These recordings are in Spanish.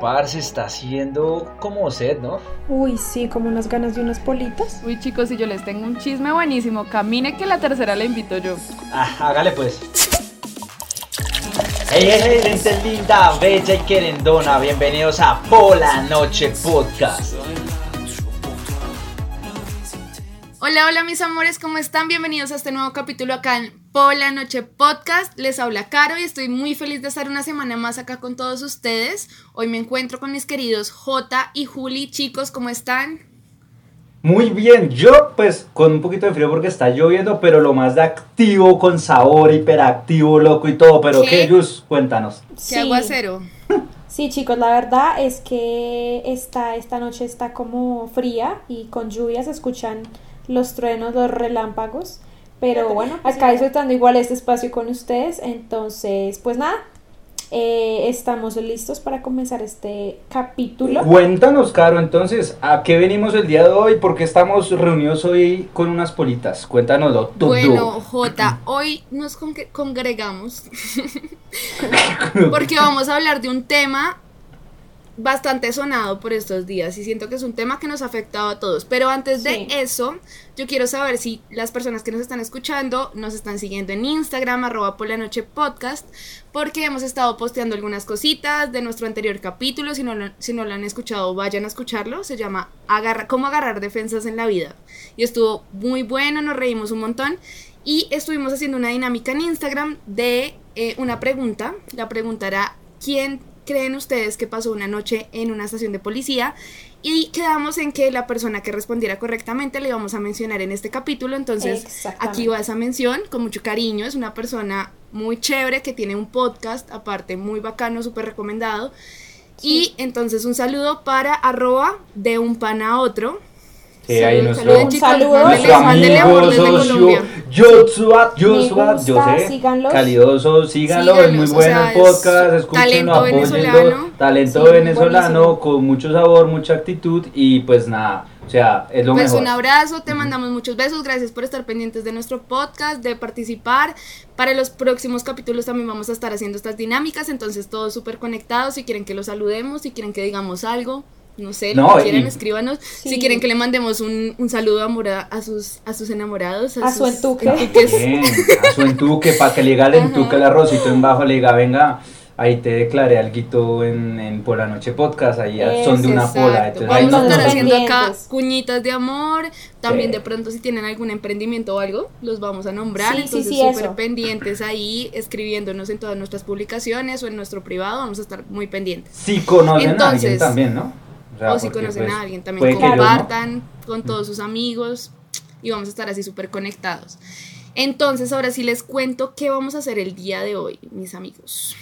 Parce, está haciendo como sed, ¿no? Uy, sí, como unas ganas de unas politas. Uy, chicos, si yo les tengo un chisme buenísimo, camine que la tercera la invito yo. Ah, hágale pues. Hey, hey, hey, gente linda, bella y querendona, bienvenidos a Pola Noche Podcast. Hola, hola mis amores, ¿cómo están? Bienvenidos a este nuevo capítulo acá en Pola Noche Podcast. Les habla Caro y estoy muy feliz de estar una semana más acá con todos ustedes. Hoy me encuentro con mis queridos J y Juli. Chicos, ¿cómo están? Muy bien, yo pues con un poquito de frío porque está lloviendo, pero lo más de activo, con sabor, hiperactivo, loco y todo. Pero ¿Qué? ¿qué, Jus? Cuéntanos. ¿Qué aguacero? Sí, chicos, la verdad es que esta, esta noche está como fría y con lluvia se escuchan los truenos, los relámpagos. Pero bueno, acá disfrutando igual este espacio con ustedes. Entonces, pues nada, eh, estamos listos para comenzar este capítulo. Cuéntanos, Caro, entonces, ¿a qué venimos el día de hoy? ¿Por qué estamos reunidos hoy con unas politas? Cuéntanoslo todo. Bueno, J, hoy nos con- congregamos porque vamos a hablar de un tema bastante sonado por estos días y siento que es un tema que nos ha afectado a todos. Pero antes de eso, yo quiero saber si las personas que nos están escuchando nos están siguiendo en Instagram, arroba por la noche podcast, porque hemos estado posteando algunas cositas de nuestro anterior capítulo. Si no, lo, si no lo han escuchado, vayan a escucharlo. Se llama Agarra, Cómo agarrar defensas en la vida. Y estuvo muy bueno, nos reímos un montón. Y estuvimos haciendo una dinámica en Instagram de eh, una pregunta. La pregunta era, ¿quién creen ustedes que pasó una noche en una estación de policía? Y quedamos en que la persona que respondiera correctamente le íbamos a mencionar en este capítulo. Entonces, aquí va esa mención con mucho cariño. Es una persona muy chévere que tiene un podcast, aparte muy bacano, súper recomendado. Y entonces un saludo para arroba de un pan a otro. Sí, ahí nuestro, saluden, chicos, saludo. nuestro amigo, socio, Colombia. Joshua, Joshua, yo sé, calidoso, síganlo, es muy bueno el podcast, es escúchenlo, talento venezolano. talento Sí, venezolano, buenísimo. con mucho sabor, mucha actitud y pues nada, o sea, es lo Pues mejor. un abrazo, te mandamos muchos besos, gracias por estar pendientes de nuestro podcast, de participar. Para los próximos capítulos también vamos a estar haciendo estas dinámicas, entonces todos súper conectados, si quieren que los saludemos, si quieren que digamos algo, no sé, lo No, que quieran, y- escríbanos. Sí. Si quieren que le mandemos un, un saludo a, a sus, a sus enamorados, A su sus entuque. Bien, a su entuque, para que le diga el entuque el arrocito en bajo, le diga, venga, ahí te declaré algo en, en por la noche podcast, ahí son de una Exacto. pola. Entonces, ahí Vamos a nos estar haciendo acá cuñitas de amor. También Sí. de pronto si tienen algún emprendimiento o algo, los vamos a nombrar. Sí, sí, Entonces sí, súper pendientes ahí, escribiéndonos en todas nuestras publicaciones o en nuestro privado. Vamos a estar muy pendientes. Si conocen a alguien Entonces, también, ¿no? Sea, o si conocen pues, a alguien puede también, no. compartan con todos sus amigos y vamos a estar así súper conectados. Entonces, ahora sí les cuento qué vamos a hacer el día de hoy, mis amigos.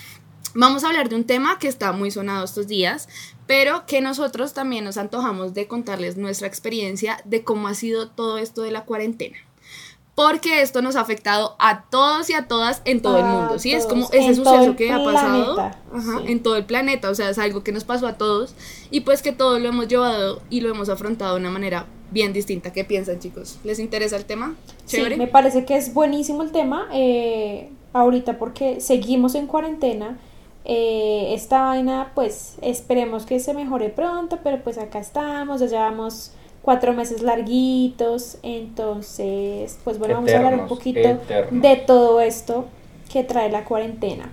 Vamos a hablar de un tema que está muy sonado estos días, pero que nosotros también nos antojamos de contarles nuestra experiencia de cómo ha sido todo esto de la cuarentena. Porque esto nos ha afectado a todos y a todas en todo el mundo, ¿sí? Es como ese en suceso que ha pasado planeta, ajá, sí. en todo el planeta, o sea, es algo que nos pasó a todos y pues que todos lo hemos llevado y lo hemos afrontado de una manera bien distinta. ¿Qué piensan, chicos? ¿Les interesa el tema? Sí, me parece que es buenísimo el tema eh, ahorita porque seguimos en cuarentena. Eh, esta vaina, pues esperemos que se mejore pronto, pero pues acá estamos, ya llevamos cuatro meses larguitos, entonces, pues bueno, vamos a hablar un Eternos, poquito eternos. de todo esto que trae la cuarentena.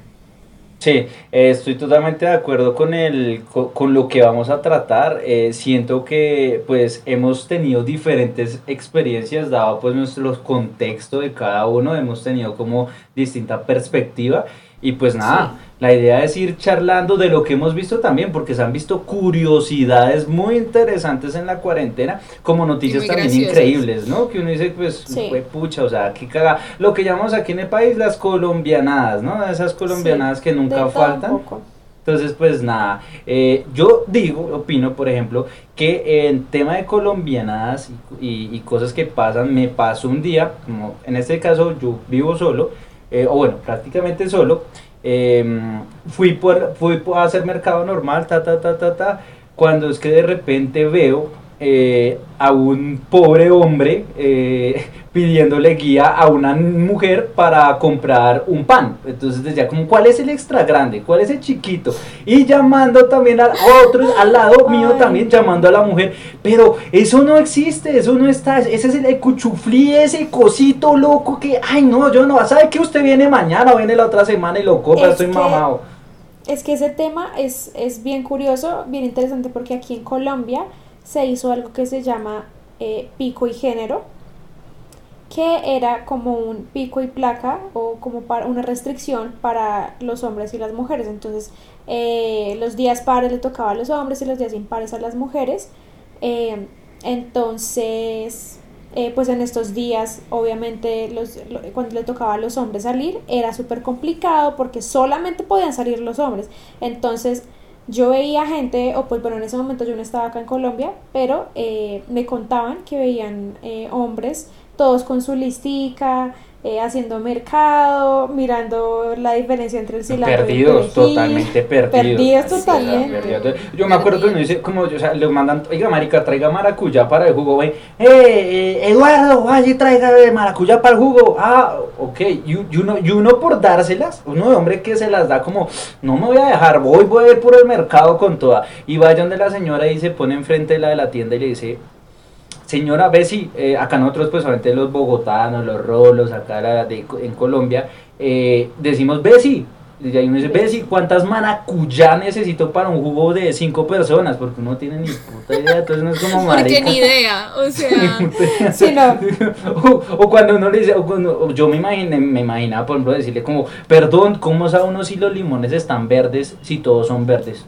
Sí, eh, estoy totalmente de acuerdo con el, co- con, lo que vamos a tratar. Eh, siento que pues hemos tenido diferentes experiencias dado pues nuestro contexto de cada uno, hemos tenido como distinta perspectiva y pues nada, la idea es ir charlando de lo que hemos visto también porque se han visto curiosidades muy interesantes en la cuarentena como noticias también graciosas. increíbles, ¿no? Que uno dice pues Sí. fue pucha, o sea, qué caga, lo que llamamos aquí en el país las colombianadas, ¿no? Esas colombianadas Sí, que nunca faltan. poco. Entonces, pues nada, eh, yo digo, opino, por ejemplo, que en tema de colombianadas y, y- y cosas que pasan, me pasó un día, como en este caso yo vivo solo, eh, o bueno, prácticamente solo, em, fui, por, fui a hacer mercado normal, ta, ta, ta, ta, ta, cuando es que de repente veo eh, a un pobre hombre eh, pidiéndole guía a una mujer para comprar un pan. Entonces decía como, ¿cuál es el extra grande? ¿Cuál es el chiquito? Y llamando también a otros, al lado mío también llamando a la mujer. Pero eso no existe, eso no está. Ese es el cuchuflí, ese cosito loco que, ay no, yo no, ¿sabe que usted viene mañana o viene la otra semana y lo compra? Estoy mamado. Es que ese tema es, es bien curioso, bien interesante porque aquí en Colombia se hizo algo que se llama eh, pico y género, que era como un pico y placa o como para una restricción para los hombres y las mujeres. Entonces, eh, los días pares le tocaba a los hombres y los días impares a las mujeres. Eh, entonces, pues en estos días, obviamente, los, cuando le tocaba a los hombres salir, era súper complicado porque solamente podían salir los hombres. Entonces, yo veía gente, o pues bueno, en ese momento yo no estaba acá en Colombia, pero eh, me contaban que veían eh, hombres todos con su listica, eh, haciendo mercado, mirando la diferencia entre el cilantro perdidos, y el totalmente perdidos. Perdidos totalmente. Yo me acuerdo que uno dice, como, o sea, le mandan, oiga, marica, traiga maracuyá para el jugo, güey. Eh, Eduardo, vaya traiga maracuyá para el jugo. Ah, ok. Y, uno, y uno por dárselas, uno de hombre que se las da como, no me voy a dejar, voy, voy a ir por el mercado con toda. Y vaya donde la señora y se pone enfrente de la de la tienda y le dice, Señora Bessie, eh, acá nosotros pues obviamente los bogotanos, los rolos, acá de, en Colombia, eh, decimos Bessie. Y ahí uno dice, Bessie, ¿cuántas maracuyá necesito para un jugo de cinco personas? Porque uno no tiene ni puta idea, entonces no es como marica. Porque ni idea, o sea... sí, no. o, cuando uno le dice, o cuando, yo me imaginé, me imaginaba, por ejemplo, decirle como, perdón, ¿cómo sabe uno si los limones están verdes si todos son verdes?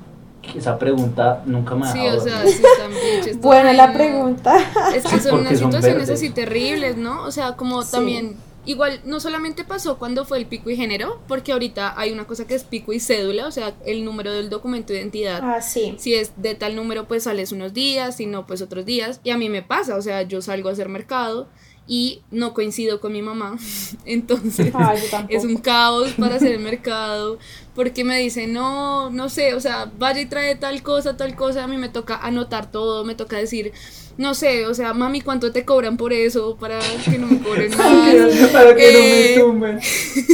Esa pregunta nunca me ha Sí, o sea, sí. Buena la pregunta. Es que son unas situaciones así terribles, ¿no? O sea, como también, igual, no solamente pasó cuando fue el pico y género, porque ahorita hay una cosa que es pico y cédula, o sea, el número del documento de identidad. Ah, sí. Si es de tal número, pues sales unos días, si no, pues otros días. Y a mí me pasa, o sea, yo salgo a hacer mercado y no coincido con mi mamá. Entonces es un caos para hacer el mercado porque me dice, no, no sé, o sea, vaya y trae tal cosa, tal cosa, a mí me toca anotar todo, me toca decir, no sé, o sea, mami, ¿cuánto te cobran por eso? Para que no me cobren más. para que no me eh, tumben.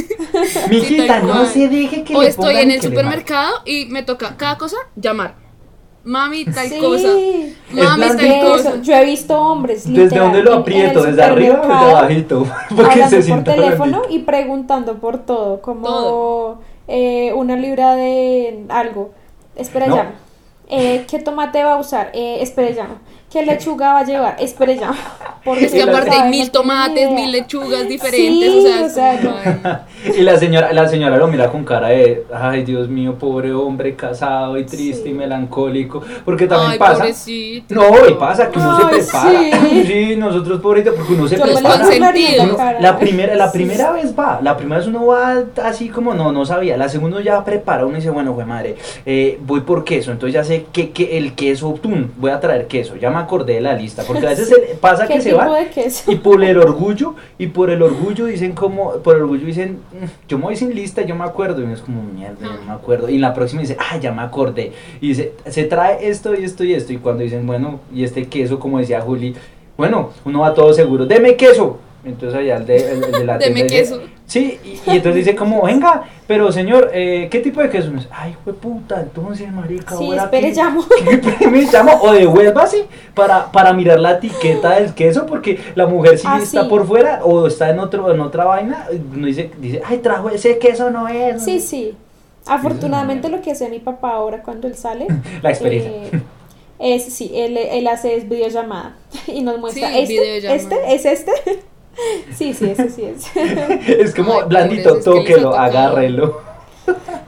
Mijita, no se deje que O estoy en el supermercado y me toca cada cosa llamar mami tal cosa, mami tal cosa. Yo he visto hombres ¿Desde dónde lo aprieto? ¿Desde arriba o desde abajito? Porque se por teléfono y preguntando por todo, como Eh, una libra de algo. Espera ya. Eh, ¿Qué tomate va a usar? Eh, espere ya. ¿Qué lechuga va a llevar? Espere ya. Porque es que aparte hay mil tomates, mil lechugas diferentes. o sea, y la señora, la señora lo mira con cara de, ay Dios mío, pobre hombre casado y triste y melancólico. Porque también pasa. No, y pasa que uno se prepara. Sí. nosotros pobrecitos, porque uno se prepara. la primera, la primera vez va, la primera vez uno va así como no, no sabía. La segunda ya prepara, uno dice, bueno, fue madre, eh, voy por queso. Entonces ya sé que, que el queso, tun, voy a traer queso. Ya acordé de la lista, porque a veces pasa que se va y por el orgullo, y por el orgullo dicen como, por el orgullo dicen, mm, yo me voy sin lista, yo me acuerdo, y uno es como, mierda, yo me acuerdo, y en la próxima dice, ah, ya me acordé, y dice, se trae esto y esto y esto, y cuando dicen, bueno, y este queso, como decía Juli, bueno, uno va todo seguro, deme queso, entonces allá el de, el, de la Deme queso. Sí, y, entonces dice como, venga, pero señor, eh, ¿qué tipo de queso? Ay, fue puta, entonces, marica, sí, espere, llamo. me llamo? O devuélvase para, para mirar la etiqueta del queso, porque la mujer si ah, está por fuera o está en, otro, en otra vaina, no dice, dice, ay, trajo ese queso, no es. Sí, sí. Afortunadamente lo que hace mi papá ahora cuando él sale. la experiencia. Eh, es, sí, él, él hace es videollamada y nos muestra, este, este, es este. Sí, sí, ese sí es. es como blandito, tóquelo, agárrelo.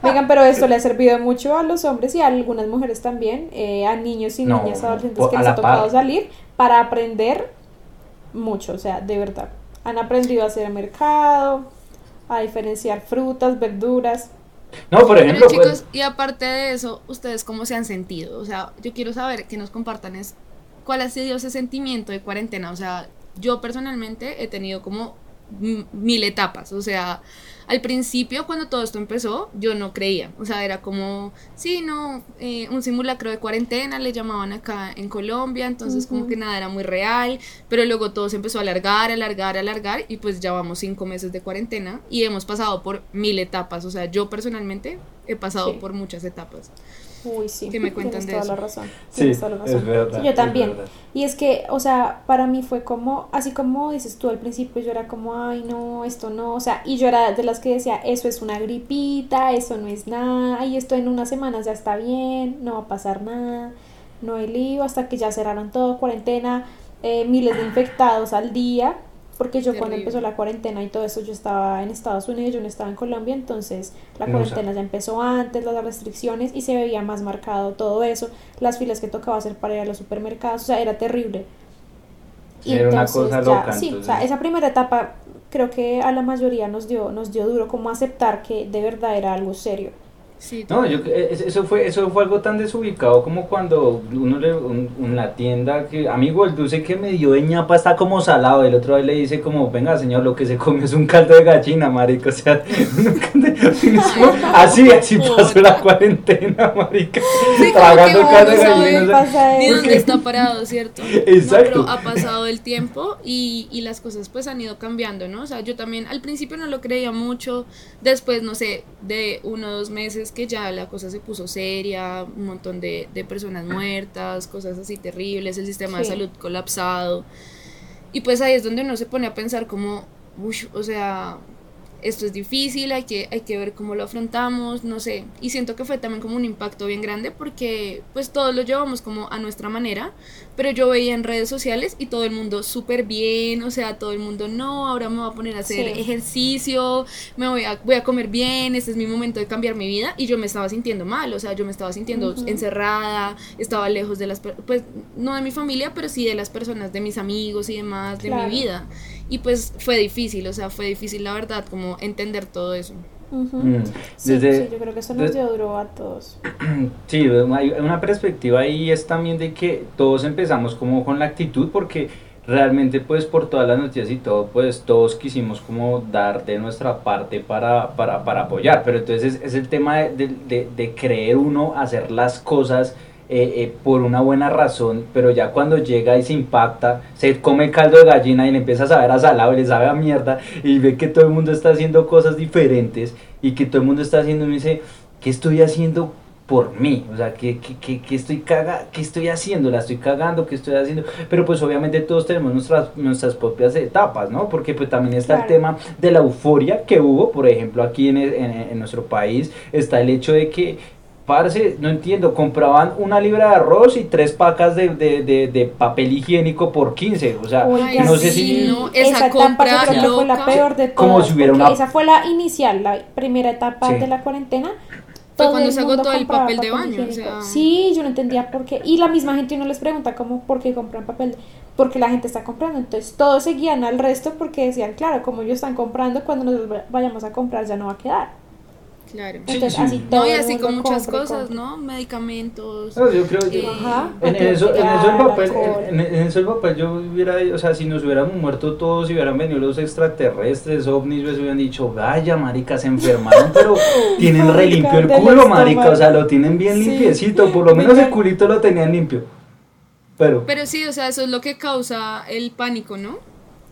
Vengan, pero esto le ha servido mucho a los hombres y a algunas mujeres también, eh, a niños y niñas adolescentes que les ha tocado salir para aprender mucho, o sea, de verdad. Han aprendido a hacer mercado, a diferenciar frutas, verduras. No, por ejemplo. Pero, chicos, y aparte de eso, ¿ustedes cómo se han sentido? O sea, yo quiero saber que nos compartan es cuál ha sido ese sentimiento de cuarentena. O sea, yo personalmente he tenido como mil etapas, o sea, al principio, cuando todo esto empezó, yo no creía. O sea, era como, sí, no, eh, un simulacro de cuarentena, le llamaban acá en Colombia, entonces como que nada era muy real, pero luego todo se empezó a alargar, alargar, alargar, y pues ya vamos cinco meses de cuarentena y hemos pasado por mil etapas. O sea, yo personalmente he pasado por muchas etapas. Uy, sí. Que me cuentan Tienes de toda eso. la razón. Sí, Tienes toda la razón. es verdad. Sí, yo es también. verdad. Y es que, o sea, para mí fue como, así como dices tú al principio, yo era como, ay, no, esto no, o sea, y yo era de las que decía, eso es una gripita, eso no es nada, y esto en unas semanas ya está bien, no va a pasar nada, no hay lío, hasta que ya cerraron todo, cuarentena, eh, miles de infectados al día, porque yo cuando empezó la cuarentena y todo eso, yo estaba en Estados Unidos, yo no estaba en Colombia, entonces la No cuarentena ya empezó antes, las restricciones, y se veía más marcado todo eso, las filas que tocaba hacer para ir a los supermercados, o sea, era terrible. Sí, era una cosa loca, sí, o entonces. sea, esa primera etapa creo que a la mayoría nos dio, nos dio duro como aceptar que de verdad era algo serio. Sí, No, yo, eh, es- eso fue eso fue algo tan desubicado como cuando uno le un, un- la tienda que amigo el dulce que me dio de ñapa está como salado. El otro día le dice como venga señor lo que se come es un caldo de gallina marica o sea así así pasó la cuarentena marica. Sí, tragando caldo de gallina ni dónde está parado, ¿cierto? Exacto. No, pero ha pasado el tiempo y, y las cosas pues han ido cambiando, ¿no? O sea, yo también al principio no lo creía mucho, después, no sé, de uno o dos meses que ya la cosa se puso seria, un montón de, de personas muertas, cosas así terribles, el sistema de salud colapsado. Y pues ahí es donde uno se pone a pensar como, "Ush, o sea, esto es difícil, hay que, hay que ver cómo lo afrontamos, no sé. Y siento que fue también como un impacto bien grande porque pues todos lo llevamos como a nuestra manera, pero yo veía en redes sociales y todo el mundo súper bien, o sea, todo el mundo no, ahora me voy a poner a hacer Sí. ejercicio, me voy a, voy a comer bien, este es mi momento de cambiar mi vida y yo me estaba sintiendo mal, o sea, yo me estaba sintiendo encerrada, estaba lejos de las, pues no de mi familia, pero sí de las personas, de mis amigos y demás, de Claro. mi vida. Y pues fue difícil, o sea, fue difícil la verdad, como entender todo eso. Mm, Sí, desde- sí, yo creo que eso nos duro a todos. Sí, hay una perspectiva ahí es también de que todos empezamos como con la actitud porque realmente pues por todas las noticias y todo pues todos quisimos como dar de nuestra parte para, para, para apoyar, pero entonces es, es el tema de, de- de- de creer uno hacer las cosas eh, eh, por una buena razón, pero ya cuando llega y se impacta, se come caldo de gallina y le empieza a saber a salado y le sabe a mierda y ve que todo el mundo está haciendo cosas diferentes y que todo el mundo está haciendo y dice, ¿qué estoy haciendo por mí? O sea, ¿qué, qué, qué, qué estoy, caga ¿qué estoy haciendo? ¿La estoy cagando? ¿Qué estoy haciendo? Pero pues obviamente todos tenemos nuestras, nuestras propias etapas, ¿no? Porque pues también está el tema de la euforia que hubo, por ejemplo, aquí en, en, en nuestro país, está el hecho de que Parce, no entiendo, compraban una libra de arroz y tres pacas de, de, de, de papel higiénico por 15, o sea, Oiga, no sé sí, si... no, esa esa etapa yo compra creo que fue la peor de todas. Como si hubiera una- Esa fue la inicial, la primera etapa Sí. de la cuarentena. Fue Todo cuando el se mundo agotó el compraba papel de baño, o higiénico. sea. Sí, yo no entendía por qué. Y la misma gente uno les pregunta como por qué compran papel. Porque la gente está comprando. Entonces todos seguían al resto porque decían, claro, como ellos están comprando, cuando nos vayamos a comprar ya no va a quedar. Claro. Entonces sí. así todo No, y así con muchas y cosas. ¿no? Medicamentos. No, yo creo que... Eh, Ajá. En, en eso, en eso el papel, en, en eso el papel yo hubiera, o sea, si nos hubiéramos muerto todos, si hubieran venido los extraterrestres, ovnis, pues hubieran dicho, vaya, marica, se enfermaron, pero tienen re limpio el culo, marica, o sea, lo tienen bien Sí. limpiecito, por lo menos el culito lo tenían limpio. Pero, Pero sí, o sea, eso es lo que causa el pánico, ¿no?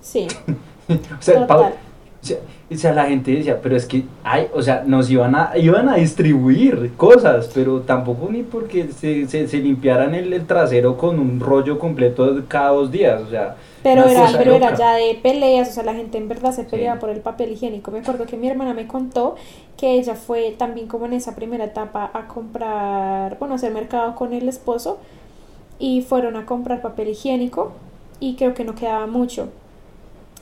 Sí, o sea, total. O sea, la gente decía, pero es que, ay, o sea, nos iban a, iban a distribuir cosas, pero tampoco ni porque se, se, se limpiaran el, el trasero con un rollo completo cada dos días, o sea. Pero era, pero era ya de peleas, o sea, la gente en verdad se peleaba Sí. por el papel higiénico. Me acuerdo que mi hermana me contó que ella fue también como en esa primera etapa a comprar, bueno, a hacer mercado con el esposo y fueron a comprar papel higiénico y creo que no quedaba mucho.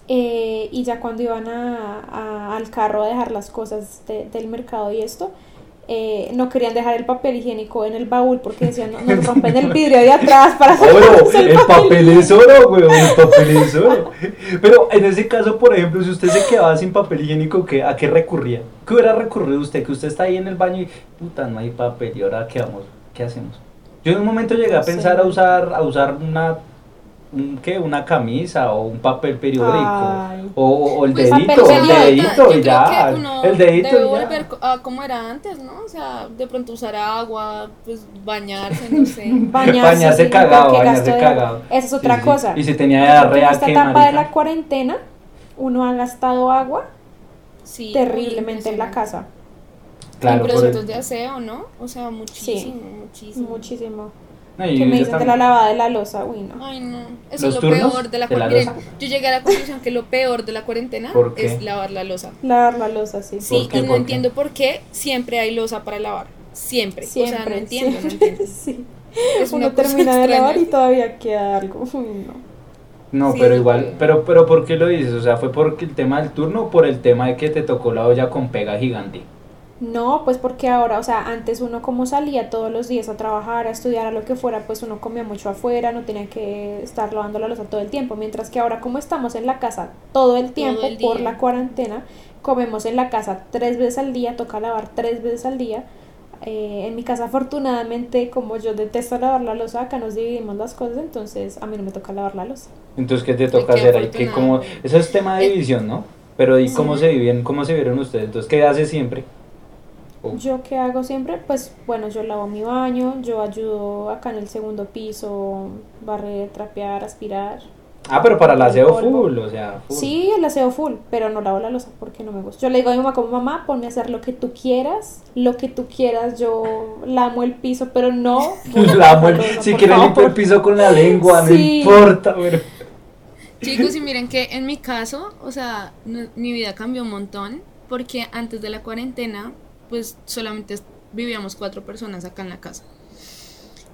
Eh, y ya cuando iban a, a- al carro a dejar las cosas de- del mercado y esto, eh, no querían dejar el papel higiénico en el baúl porque decían, "No, nos rompen el vidrio de atrás para Oro, sacarnos el papel es oro, weón, el papel es oro. Pero en ese caso, por ejemplo, si usted se quedaba sin papel higiénico, ¿qué, ¿a qué recurría? ¿Qué hubiera recurrido usted? Que usted está ahí en el baño y, puta, no hay papel, ¿y ahora qué vamos? ¿Qué hacemos? Yo en un momento llegué a pensar a usar, a usar una un, ¿qué? una camisa o un papel periódico o, o el Pues, dedito, papel el dedito Yo y creo ya, que uno el dedito debe y volver a como era antes, ¿no? O sea, de pronto usar agua, pues bañarse, no sé. Bañarse, Bañarse sí, cagado, bañarse de- cagado. Esa es otra sí. cosa. Y si tenía diarrea, esta ¿qué, etapa de la cuarentena, uno ha gastado agua Sí, terriblemente en la casa. Claro, en productos el- de aseo, ¿no? O sea, muchísimo, muchísimo. Muchísimo. No, y Que me dicen de la lavada de la losa, uy, no. Ay, no. Eso ¿Los es lo turnos peor de la cuarentena. Yo llegué a la conclusión que lo peor de la cuarentena ¿Por es lavar la losa. Lavar la losa, sí. Sí, qué? y no ¿Por qué? entiendo por qué siempre hay losa para lavar. Siempre. Siempre. o sea, no entiendo, no siempre, entiendo. sí. Es una Uno termina de extraña. lavar y todavía queda algo. Uy, no. No, Sí, pero igual, pero, pero ¿por qué lo dices? O sea, ¿fue porque el tema del turno o por el tema de que te tocó la olla con pega gigante? No, pues porque ahora, o sea, antes uno como salía todos los días a trabajar, a estudiar, a lo que fuera, pues uno comía mucho afuera, no tenía que estar lavando la losa todo el tiempo, mientras que ahora como estamos en la casa todo el tiempo el por la cuarentena, comemos en la casa tres veces al día, toca lavar tres veces al día. Eh, en mi casa afortunadamente, como yo detesto lavar la losa, acá nos dividimos las cosas, entonces a mí no me toca lavar la losa. Entonces, ¿qué te toca qué hacer ahí? ¿Qué, cómo, afortunado. eso es tema de Eh, división, ¿no? Pero ¿y cómo sí. se viven, cómo se vieron ustedes? Entonces, ¿qué hace siempre? Yo qué hago siempre, pues bueno, yo lavo mi baño, yo ayudo acá en el segundo piso, barrer, trapear, aspirar. Ah, pero para el El aseo full, o sea, full. Sí, el aseo full, pero no lavo la losa porque no me gusta. Yo le digo a mi mamá como mamá, ponme a hacer lo que tú quieras, lo que tú quieras, yo lamo el piso, pero no. voy a La amo, lavar la losa, si por quiere favor. limpiar el piso con la lengua, no importa, pero... Chicos, y miren que en mi caso, o sea, no- mi vida cambió un montón porque antes de la cuarentena, pues solamente vivíamos cuatro personas acá en la casa.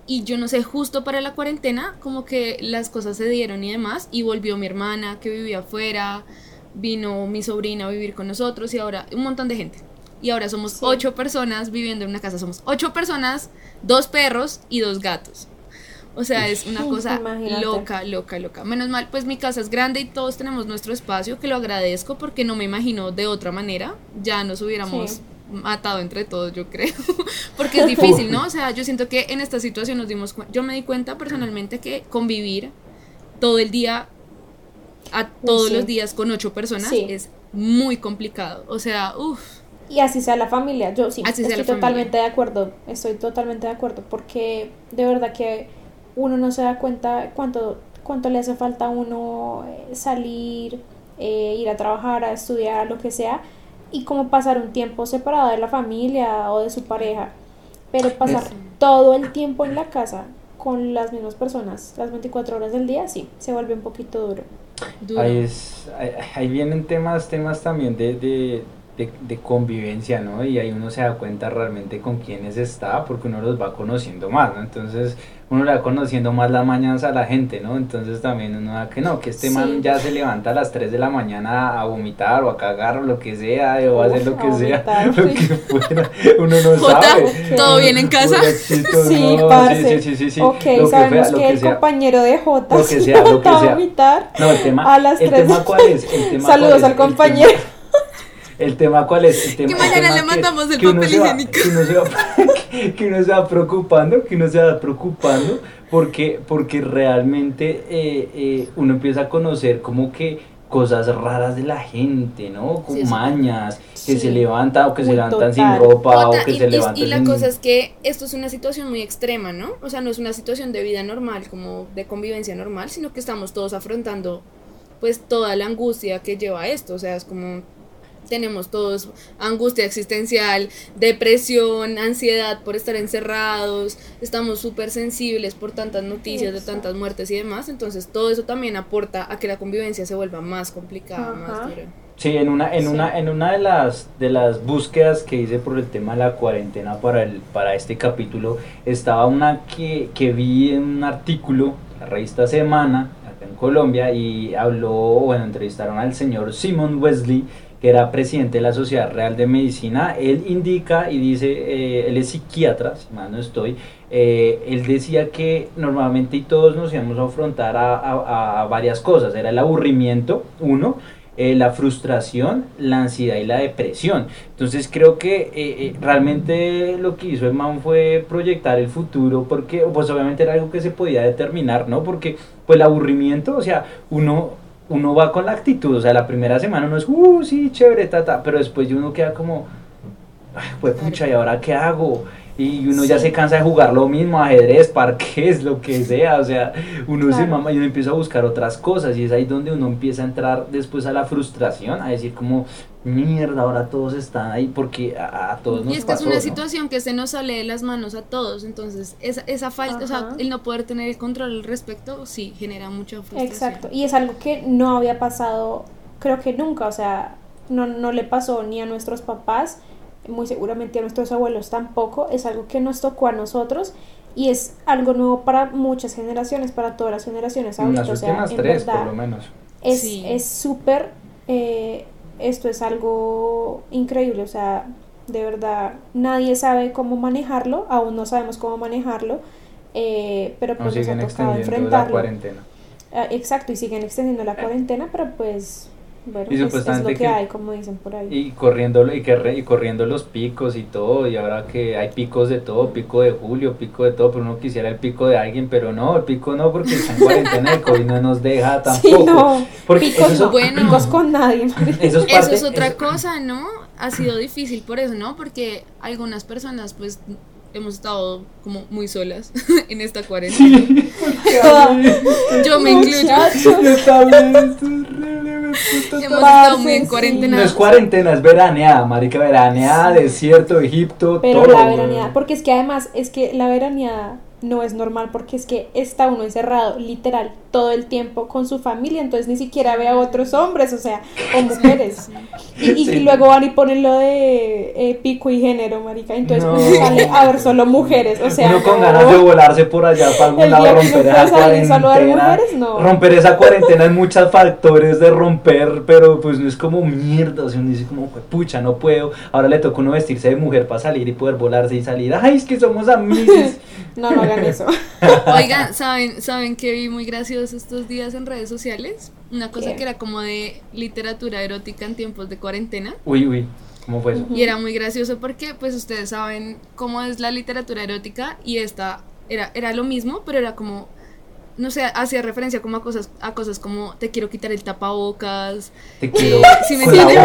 Y yo no sé, justo para la cuarentena, como que las cosas se dieron y demás, y volvió mi hermana que vivía afuera, vino mi sobrina a vivir con nosotros y ahora un montón de gente. Y ahora somos Sí. ocho personas viviendo en una casa. Somos ocho personas, dos perros y dos gatos. O sea, es una cosa imagínate. loca, loca, loca. Menos mal, pues mi casa es grande y todos tenemos nuestro espacio, que lo agradezco porque no me imagino de otra manera. Ya nos hubiéramos Sí. Matado entre todos, yo creo. porque es difícil, ¿no? O sea, yo siento que en esta situación nos dimos cuenta, yo me di cuenta personalmente que convivir todo el día, a todos sí. los días con ocho personas Sí. es muy complicado. O sea, uff. Y así sea la familia, yo sí, Así estoy familia. totalmente de acuerdo, estoy totalmente de acuerdo, porque de verdad que uno no se da cuenta cuánto, cuánto le hace falta a uno eh, salir, eh, ir a trabajar, a estudiar, lo que sea, y como pasar un tiempo separado de la familia o de su pareja, pero pasar todo el tiempo en la casa con las mismas personas, las 24 horas del día, sí, se vuelve un poquito duro. Duro. Ahí, es, ahí, ahí vienen temas, temas también de, de, de, de convivencia, ¿no? Y ahí uno se da cuenta realmente con quiénes está, porque uno los va conociendo más, ¿no? Entonces uno le va conociendo más las mañanas a la gente, ¿no? Entonces también uno da que no, que este Sí. man ya se levanta a las 3 de la mañana a vomitar o a cagar o lo que sea, o a hacer lo que sea, vomitar, lo sí. que fuera, uno no Jota, sabe. ¿todo bien en casa? Sí, no, parce. sí, sí, sí, sí, Ok, lo que sabemos que, el sea. compañero de Jota Lo que se sea, lo que levanta a vomitar. No, el tema, A las el tres. tema cuál es, el tema Saludos cuál es, al el compañero. El tema cuál es, el tema, Que el mañana tema le mandamos el que uno papel se higiénico. que uno se va, que, que uno se va preocupando, que uno se va preocupando, porque, porque realmente eh, eh, uno empieza a conocer como que cosas raras de la gente, ¿no? Como Sí, mañas, que Sí. se levanta o que se Uy, levantan sin total. ropa Jota, o que y, se y- levantan y la sin- cosa es que esto es una situación muy extrema, ¿no? O sea, no es una situación de vida normal, como de convivencia normal, sino que estamos todos afrontando pues toda la angustia que lleva esto, o sea, es como tenemos todos angustia existencial, depresión, ansiedad por estar encerrados, estamos súper sensibles por tantas noticias de tantas muertes y demás, entonces todo eso también aporta a que la convivencia se vuelva más complicada, Ajá. más dura. Sí, en una, en Sí. una, en una de las de las búsquedas que hice por el tema de la cuarentena para el, para este capítulo, estaba una que, que vi en un artículo, la revista Semana, acá en Colombia, y habló, bueno, entrevistaron al señor Simon Wesley, que era presidente de la Sociedad Real de Medicina. Él indica y dice, eh, él es psiquiatra, si mal no estoy, eh, él decía que normalmente todos nos íbamos a afrontar a, a- a varias cosas, era el aburrimiento, uno, eh, la frustración, la ansiedad y la depresión. Entonces creo que eh, eh, realmente lo que hizo el man fue proyectar el futuro porque pues obviamente era algo que se podía determinar, ¿no? Porque pues el aburrimiento, o sea, uno uno va con la actitud, o sea, la primera semana uno es, uh, sí, chévere, tata, pero después uno queda como, pues pucha, ¿y ahora qué hago? Y uno ya se cansa de jugar lo mismo, ajedrez, parques, lo que sea, o sea, uno se mama y uno empieza a buscar otras cosas y es ahí donde uno empieza a entrar después a la frustración, a decir como, mierda, ahora todos están ahí porque a, todos nos Y es que es una situación que se nos sale de las manos a todos, entonces esa, esa falta, o sea, el no poder tener el control al respecto, sí, genera mucha frustración. Exacto, y es algo que no había pasado, creo que nunca, o sea, no, no le pasó ni a nuestros papás, muy seguramente a nuestros abuelos tampoco, es algo que nos tocó a nosotros y es algo nuevo para muchas generaciones, para todas las generaciones ahorita. Las o sea, tres, por lo menos. Es súper, eh, esto es algo increíble, o sea, de verdad, nadie sabe cómo manejarlo, aún no sabemos cómo manejarlo, eh, pero pues nos, ha tocado enfrentarlo. La cuarentena. Ah, exacto, y siguen extendiendo la cuarentena, pero pues bueno, y es, es, lo que, hay, como dicen por ahí. Y corriendo, y, que, y corriendo los picos y todo, y ahora que hay picos de todo, pico de julio, pico de todo, pero uno quisiera el pico de alguien, pero no, el pico no, porque está en cuarentena y no nos deja tampoco. Sí, no, porque picos, bueno, picos con nadie. Eso es, eso es otra cosa, ¿no? Ha sido difícil por eso, ¿no? Porque algunas personas, pues, hemos estado como muy solas en esta cuarentena. Yo me incluyo. Hemos estado muy en cuarentena. No es cuarentena, es veraneada, marica, veraneada, desierto, Egipto, Pero la veraneada, porque es que además, es que la veraneada no es normal porque es que está uno encerrado literal todo el tiempo con su familia, entonces ni siquiera ve a otros hombres, o sea, o mujeres. Y, luego van y ponen lo de eh, pico y género, marica, entonces uno sale a ver solo mujeres, o sea... Uno con ganas de volarse por allá para algún lado, romper esa cuarentena. Romper esa cuarentena en muchos factores de romper, pero pues no es como mierda, o sea, uno dice como, pucha, no puedo, ahora le toca uno vestirse de mujer para salir y poder volarse y salir, ay, es que somos amigos. no, no hagan eso. Oigan, ¿saben, ¿saben que vi muy gracioso estos días en redes sociales? Una cosa que era como de literatura erótica en tiempos de cuarentena. Uy, uy. ¿Cómo fue eso? Y era muy gracioso porque pues ustedes saben cómo es la literatura erótica y esta era, era lo mismo, pero era como no sé, hacía referencia como a cosas, a cosas como te quiero quitar el tapabocas. Te quiero. si me entienden,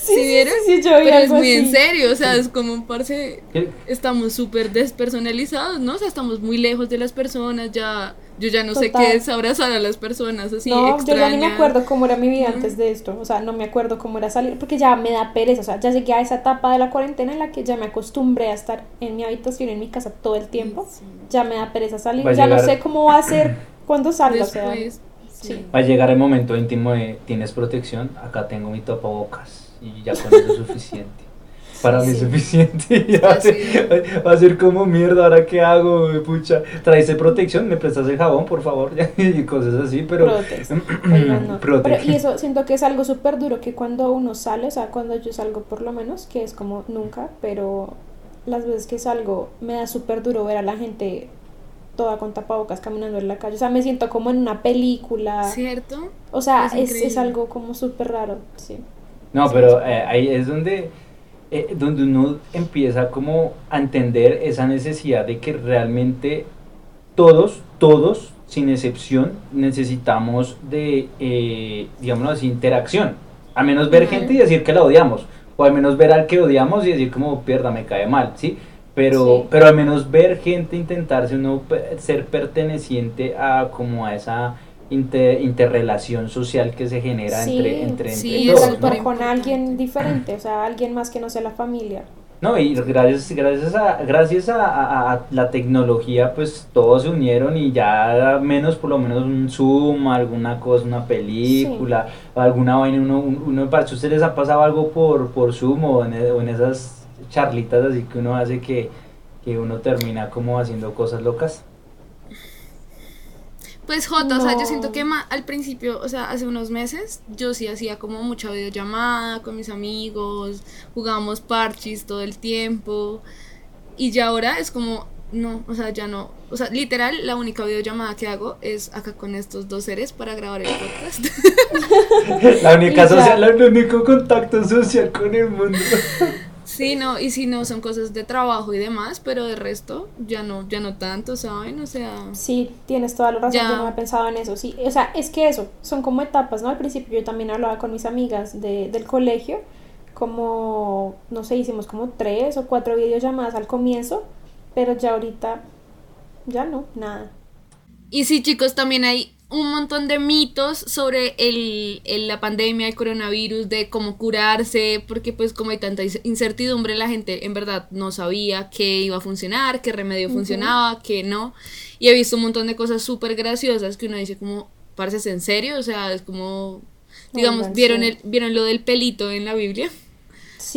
Sí, ¿Sí, sí, yo Pero es muy en serio, o sea, es como un parce. Estamos súper despersonalizados, ¿no? O sea, estamos muy lejos de las personas, ya yo ya no sé qué es abrazar a las personas así. No, yo ya ni me acuerdo cómo era mi vida antes de esto. O sea, no me acuerdo cómo era salir, porque ya me da pereza. O sea, ya llegué a esa etapa de la cuarentena en la que ya me acostumbré a estar en mi habitación, en mi casa todo el tiempo. Ya me da pereza salir. Ya no sé cómo va a ser cuando salga. o sea, sí. Va a llegar el momento íntimo de tienes protección, acá tengo mi tapabocas y ya con eso es suficiente para mí es suficiente. va, a ser como mierda, ahora qué hago, pucha. Traes protección, me prestas el jabón, por favor, y cosas así, pero. pero y eso siento que es algo súper duro que cuando uno sale, o sea, cuando yo salgo por lo menos, que es como nunca, pero las veces que salgo me da súper duro ver a la gente toda con tapabocas caminando en la calle. O sea, me siento como en una película. ¿Cierto? O sea, es, es, algo como súper raro, sí. No, pero eh, ahí es donde eh, donde uno empieza como a entender esa necesidad de que realmente todos, todos, sin excepción, necesitamos de, eh, digamos así, interacción. A menos ver gente y decir que la odiamos. O al menos ver al que odiamos y decir como, pierda, me cae mal, ¿sí? Pero, pero al menos ver gente intentarse uno ser perteneciente a como a esa interrelación social que se genera entre, entre, sí, todos. con alguien diferente, o sea, alguien más que no sea la familia. No, y gracias, gracias, a, gracias a, la tecnología, pues todos se unieron y ya menos, por lo menos un Zoom, alguna cosa, una película, alguna vaina, uno, uno, para ustedes les ha pasado algo por, por Zoom o en, o en esas charlitas así que uno hace que, que uno termina como haciendo cosas locas. Pues Jota, o sea, yo siento que al principio, o sea, hace unos meses, yo sí hacía como mucha videollamada con mis amigos, jugábamos parches todo el tiempo. Y ya ahora es como no, o sea, ya no. O sea, literal, la única videollamada que hago es acá con estos dos seres para grabar el podcast. la única social, el único contacto social con el mundo. Sí, no, y si no son cosas de trabajo y demás, pero de resto ya no, ya no tanto, ¿saben? O sea. Sí, tienes toda la razón, yo no había pensado en eso, sí. O sea, es que eso, son como etapas, ¿no? Al principio yo también hablaba con mis amigas de, del colegio, como, no sé, hicimos como tres o cuatro videollamadas al comienzo, pero ya ahorita, ya no, nada. Y sí, chicos, también hay un montón de mitos sobre el, la pandemia, el coronavirus, de cómo curarse, porque pues como hay tanta incertidumbre, la gente en verdad no sabía qué iba a funcionar, qué remedio funcionaba, qué no. Y he visto un montón de cosas súper graciosas que uno dice como, ¿pareces en serio? O sea, es como, digamos, ¿vieron, el, ¿vieron lo del pelito en la Biblia?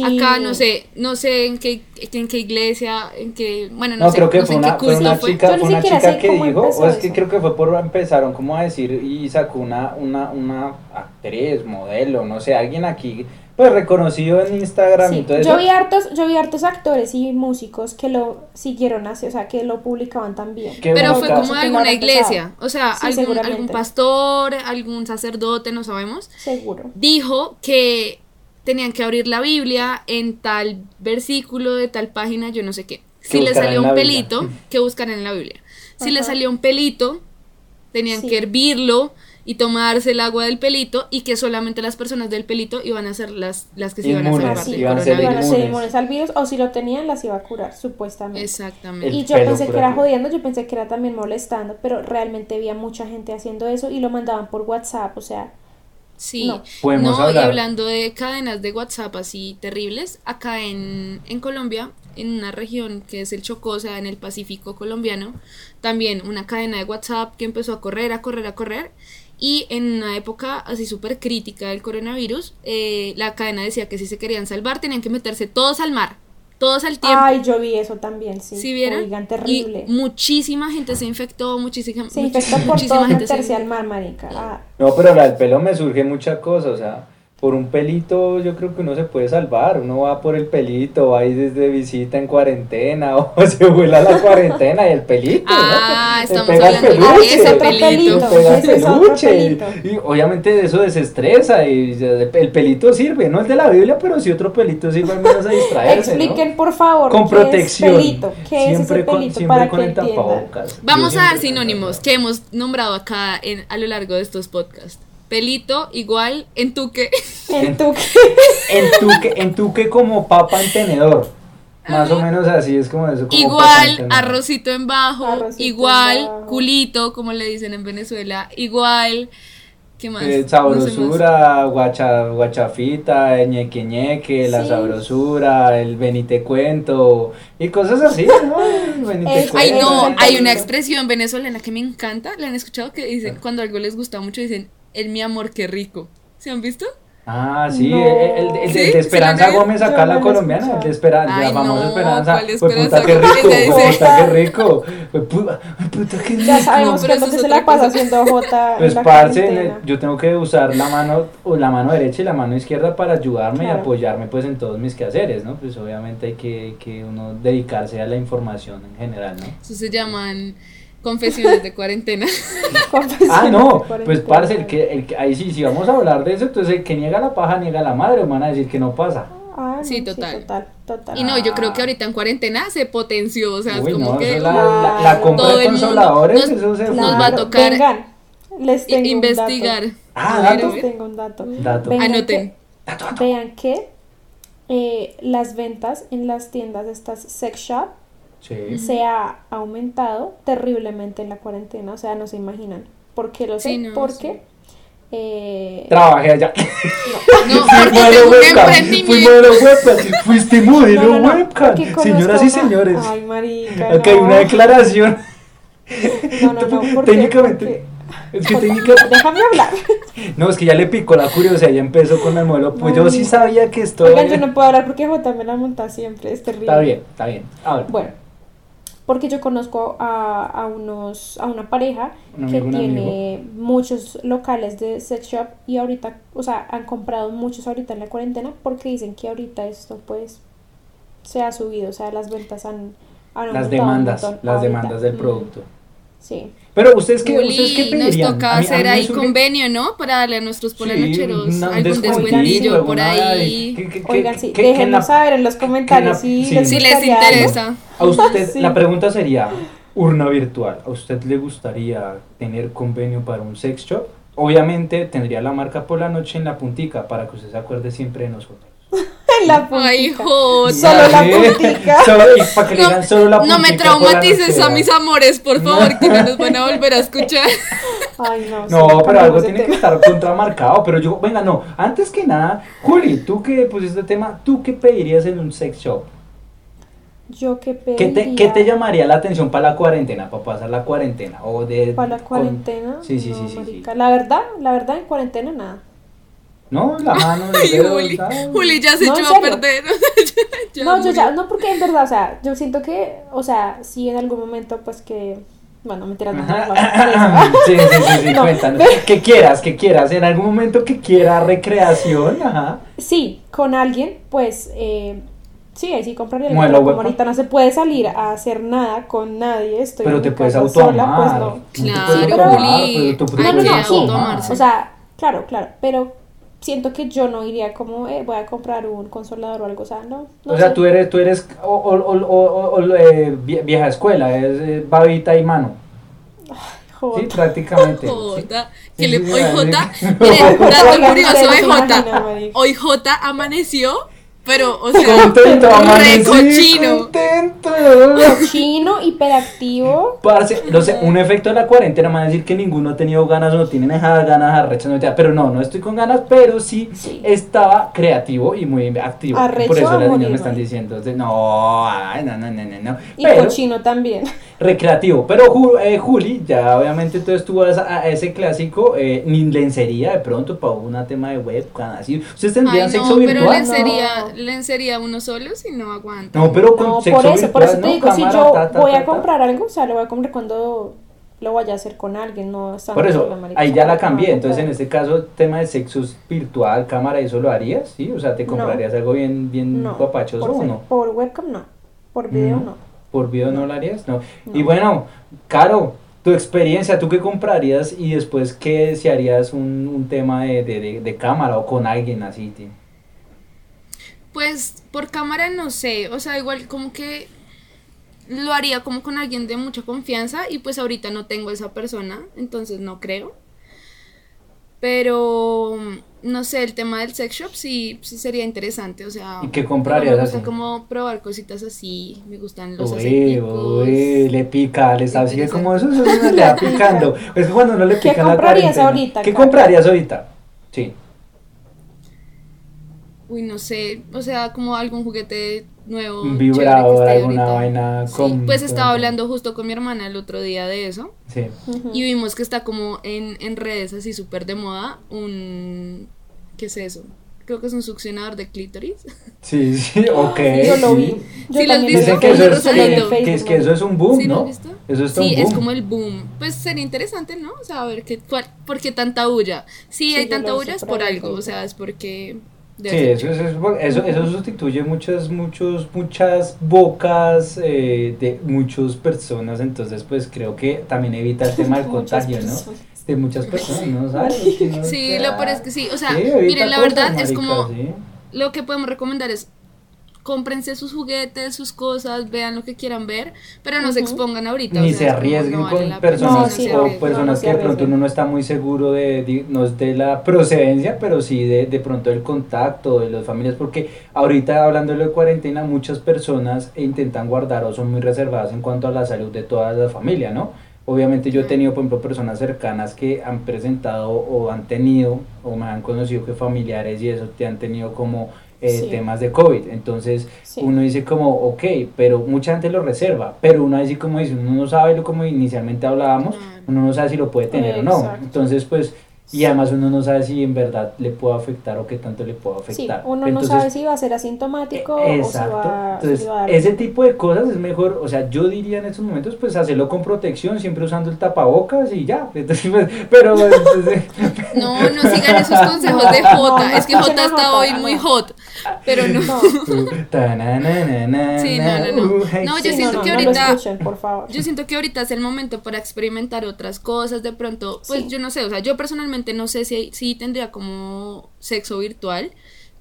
Acá no sé, no sé en qué, en qué iglesia, en qué, bueno, no, sé, creo que fue, una, fue una chica, fue una chica que dijo, o es que creo que fue por empezaron como a decir y sacó una, una, una actriz, modelo, no sé, alguien aquí pues reconocido en Instagram y todo eso. Yo vi hartos, yo vi hartos actores y músicos que lo siguieron así, o sea, que lo publicaban también. Pero fue como alguna iglesia, o sea, algún, algún pastor, algún sacerdote, no sabemos. Seguro. Dijo que tenían que abrir la Biblia en tal versículo de tal página, yo no sé qué. Si le salió un pelito, que buscar en la Biblia. Si le salió un pelito, tenían que hervirlo y tomarse el agua del pelito y que solamente las personas del pelito iban a ser las, las que se iban a salvar sí, iban a ser inmunes al virus o si lo tenían las iba a curar supuestamente. Exactamente. Y yo pensé que era jodiendo yo pensé que era también molestando pero realmente había mucha gente haciendo eso y lo mandaban por WhatsApp o sea Sí, no, y hablando de cadenas de WhatsApp así terribles, acá en, en Colombia, en una región que es el Chocó, o sea, en el Pacífico colombiano, también una cadena de WhatsApp que empezó a correr, a correr, a correr, y en una época así súper crítica del coronavirus, eh, la cadena decía que si se querían salvar tenían que meterse todos al mar, todos al tiempo. Ay, yo vi eso también, sí. ¿Sí vieron? terrible. Y muchísima gente se infectó, muchísima, se infectó por muchísima gente meterse al mar, marica. Ah. No, pero la del pelo me surge mucha cosa, o sea, por un pelito yo creo que uno se puede salvar, uno va por el pelito, va ahí desde visita en cuarentena o se vuela la cuarentena y el pelito, ah, ¿no? estamos hablando de ese pelito. Pega el peluche y, obviamente eso desestresa y el pelito sirve, no es de la Biblia, pero si otro pelito sirve al menos a distraerse, Expliquen por favor con protección. pelito? ¿Qué siempre es ese pelito con, siempre con el tapabocas. Vamos a dar sinónimos que hemos nombrado acá en, a lo largo de estos podcasts. Pelito igual entuque. Entuque. entuque, entuque como papa en tenedor. Más o menos así es como eso. igual arrocito en bajo, igual culito, como le dicen en Venezuela, igual. ¿Qué más? Eh, sabrosura, guacha, guachafita, ñeque ñeque, la sabrosura, el venite cuento y cosas así, ¿no? Ay, no, hay una expresión venezolana que me encanta, ¿la han escuchado? Que dicen, cuando algo les gusta mucho, dicen, el mi amor, qué rico. ¿Se han visto? Ah, sí, el, el, de Esperanza Gómez acá, la colombiana, el de Esperanza, la famosa Esperanza. Pues puta, qué rico, puta, qué rico. Puta, qué rico. Ya sabemos que lo que se la pasa haciendo Jota. Pues, parce, yo tengo que usar la mano, o la mano derecha y la mano izquierda para ayudarme y apoyarme, pues, en todos mis quehaceres, ¿no? Pues, obviamente hay que, que uno dedicarse a la información en general, ¿no? Eso se llaman Confesiones de cuarentena. ah, no, pues parce, el que, el que, ahí sí, si vamos a hablar de eso, entonces el que niega la paja niega la madre, van a decir que no pasa. Ah, sí, total. total, total. Y no, yo creo que ahorita en cuarentena se potenció, o sea, es como que la, la, la, compra de consoladores, nos, eso se nos va a tocar Vengan, les tengo investigar. Un dato. Ah, Les tengo un dato. dato. Anoten. Que, vean que eh, las ventas en las tiendas estas sex shop se ha aumentado terriblemente en la cuarentena, o sea, no se imaginan. ¿Por qué lo sé? porque... Eh... Trabajé allá. No, no porque. Fui modelo webcam. Fuiste modelo webcam. Señoras y señores. Ay, marica. Hay una declaración. No, no, no. Técnicamente. Es que técnicamente. Déjame hablar. No, es que ya le picó la curiosidad, ya empezó con el modelo. Pues yo sí sabía que esto. Oigan, yo no puedo hablar porque J me la monta siempre, es terrible. Está bien, está bien. Bueno, porque yo conozco a, a, unos, a una pareja que tiene muchos locales de sex shop y ahorita, o sea, han comprado muchos ahorita en la cuarentena porque dicen que ahorita esto pues se ha subido, o sea, las ventas han, han Las demandas, las ahorita. demandas del Mm, producto. Sí. Pero ustedes qué, Juli, ustedes qué nos pedirían? toca A mí- a mí hacer ahí surge- convenio, ¿no? Para darle a nuestros polanocheros Sí, algún descuentillo, por ahí. que- que- que- Oigan, sí, déjenos saber en los comentarios la- si sí. les, Si les interesa. A usted, Sí. la pregunta sería, urna virtual, ¿a usted le gustaría tener convenio para un sex shop? Obviamente tendría la marca por la noche en la puntica para que usted se acuerde siempre de nosotros. En la Ay. Jota. Solo la puntica. Solo, para que digan solo la No puntica me por la traumatices a mis amores, por favor, que no nos van a volver a escuchar. Ay, no. sí, No, pero algo tiene que estar contramarcado. Pero yo, venga, no. Antes que nada, Juli, tú que pusiste el tema, ¿tú qué pedirías en un sex shop? Yo qué ¿Qué pediría te, qué te llamaría la atención para la cuarentena, para pasar la cuarentena? O de, para la con- cuarentena. Sí, sí, no, sí, sí, sí. La verdad, la verdad en cuarentena nada. No, la mano, Ay, dedos, Juli, ay. Juli ya se No, echó a perder. Ya no, yo ya, no porque en verdad, o sea, yo siento que, o sea, sí en algún momento, pues que, bueno, mentiras, no, no. Sí, sí, sí, sí, No. cuéntanos. Que quieras, que quieras, en algún momento que quiera recreación, ajá. Sí, con alguien, pues, eh, sí, ahí sí compraría Bueno, pero como ahorita no se puede salir a hacer nada con nadie, estoy Pero en te puedes casa sola, autoamar. pues no. No te Claro, puedes pero tú No, no, puedes no, sí. autoamarse. O sea, claro, claro, pero siento que yo no iría como, eh, voy a comprar un consolador o algo, o sea, no. no O sea, sé. tú eres, tú eres o, o, o, o- o- eh, vie- vieja escuela, es eh, babita y mano. Sí, prácticamente. sí. Jota, Sí, que le, hoy miren, dato curioso de marica. hoy Jota amaneció, pero, o sea, Contento, re amanecí cochino. contento. Cochino, hiperactivo. Parce, no sé, un efecto de la cuarentena me va a decir que ninguno ha tenido ganas o no tienen esas ganas arrechas, no, pero no, no estoy con ganas, pero sí, Sí. estaba creativo y muy activo. Arrecho Por eso las niñas me están diciendo, entonces, no, ay, no, no, no, no, no. Y Pero, cochino también. recreativo. Pero eh, Juli, ya obviamente entonces tuvo a, a ese clásico, eh, ni lencería de pronto para un tema de webcam, así. ¿Ustedes tendrían Ay, sexo no, pero virtual? lencería, No. Lencería uno solo si no aguanta. No, pero con No, sexo por eso, por eso te ¿no? digo, si yo ta, ta, voy ta, a ta. comprar algo, o sea, lo voy a comprar cuando lo vaya a hacer con alguien, no Por eso, ahí ya la cambié. Entonces, en este caso, tema de sexo virtual, cámara, ¿eso lo harías? ¿Sí? O sea, ¿te No. comprarías algo bien, bien No, guapachoso por, o no? por webcam no, por video No. no. ¿Por video no lo harías? No. Y No. bueno, Caro, tu experiencia, ¿tú qué comprarías y después qué si harías un, un tema de, de, de- de cámara o con alguien así? tío? Pues por cámara no sé, o sea, igual como que lo haría como con alguien de mucha confianza y pues ahorita no tengo esa persona, entonces no creo. Pero no sé, el tema del sex shop sí, sí sería interesante, o sea, ¿Y qué comprarías me gusta así? como probar cositas así, me gustan los Uy, uy, le pica, le está así como eso, eso no le va picando. Es que cuando no le ¿Qué pica la comprarías cuarentena. ahorita, ¿Qué comprarías ahorita? Sí. Uy, no sé, o sea, como algún juguete nuevo. Un chévere que vibrador, alguna ahorita. vaina Sí, con- pues estaba con- hablando justo con mi hermana el otro día de eso. Sí. Y vimos que está como en, en redes así súper de moda un... ¿Qué es eso? Creo que es un succionador de clítoris. Sí, sí, ok. Yo lo sí. vi. Yo Sí, lo has visto, Dicen lo que eso, es, que, es, que eso es un boom, ¿Sí lo ¿no? has visto? Eso está Sí, un boom. es como el boom. Pues sería interesante, ¿no? O sea, a ver qué, cuál- por qué tanta bulla. Si Sí, hay tanta bulla es por algo, o sea, es porque... Sí, eso, eso, es- eso, eso sustituye muchas, muchos, muchas bocas eh, de muchas personas, entonces pues creo que también evita el tema del contagio, ¿no? De muchas personas, ¿no? ¿Sabes? No Sí, sea- lo peor es que sí, o sea, Sí, miren, la cosas, verdad es como- sí. lo que podemos recomendar es cómprense sus juguetes, sus cosas, vean lo que quieran ver, pero no se Ujú. expongan ahorita. Ni o sea, se arriesguen no vale con personas No, no sí, se o personas no, no se que de pronto uno no está muy seguro de, di- no es de la procedencia, pero sí de, de pronto del contacto de las familias, porque ahorita hablando de cuarentena, muchas personas intentan guardar o son muy reservadas en cuanto a la salud de toda la familia, ¿no? Obviamente yo he tenido, por ejemplo, personas cercanas que han presentado o han tenido o me han conocido que familiares y eso te han tenido como eh, Sí. temas de COVID. Entonces Sí. uno dice como, ok, pero mucha gente lo reserva, pero uno así como dice, uno no sabe lo como inicialmente hablábamos, Claro. uno no sabe si lo puede tener o no. Exacto. Entonces pues, y además uno no sabe si en verdad le puede afectar o qué tanto le puede Sí, afectar. uno Entonces, no sabe si va a ser asintomático o si Exacto. va, Entonces, si va a dar- ese tipo de cosas es mejor, o sea, yo diría en estos momentos, pues hacerlo con protección, siempre usando el tapabocas y ya. Entonces, pues, pero entonces, No, no sigan esos consejos de Jota. no es que Jota está hoy muy hot. Pero no. No. Sí, no, no, no. No, yo Sí, siento no, que ahorita- No lo escuchen, por favor. Yo siento que ahorita es el momento para experimentar otras cosas, de pronto, pues Sí. yo no sé, o sea, yo personalmente no sé si, si tendría como sexo virtual,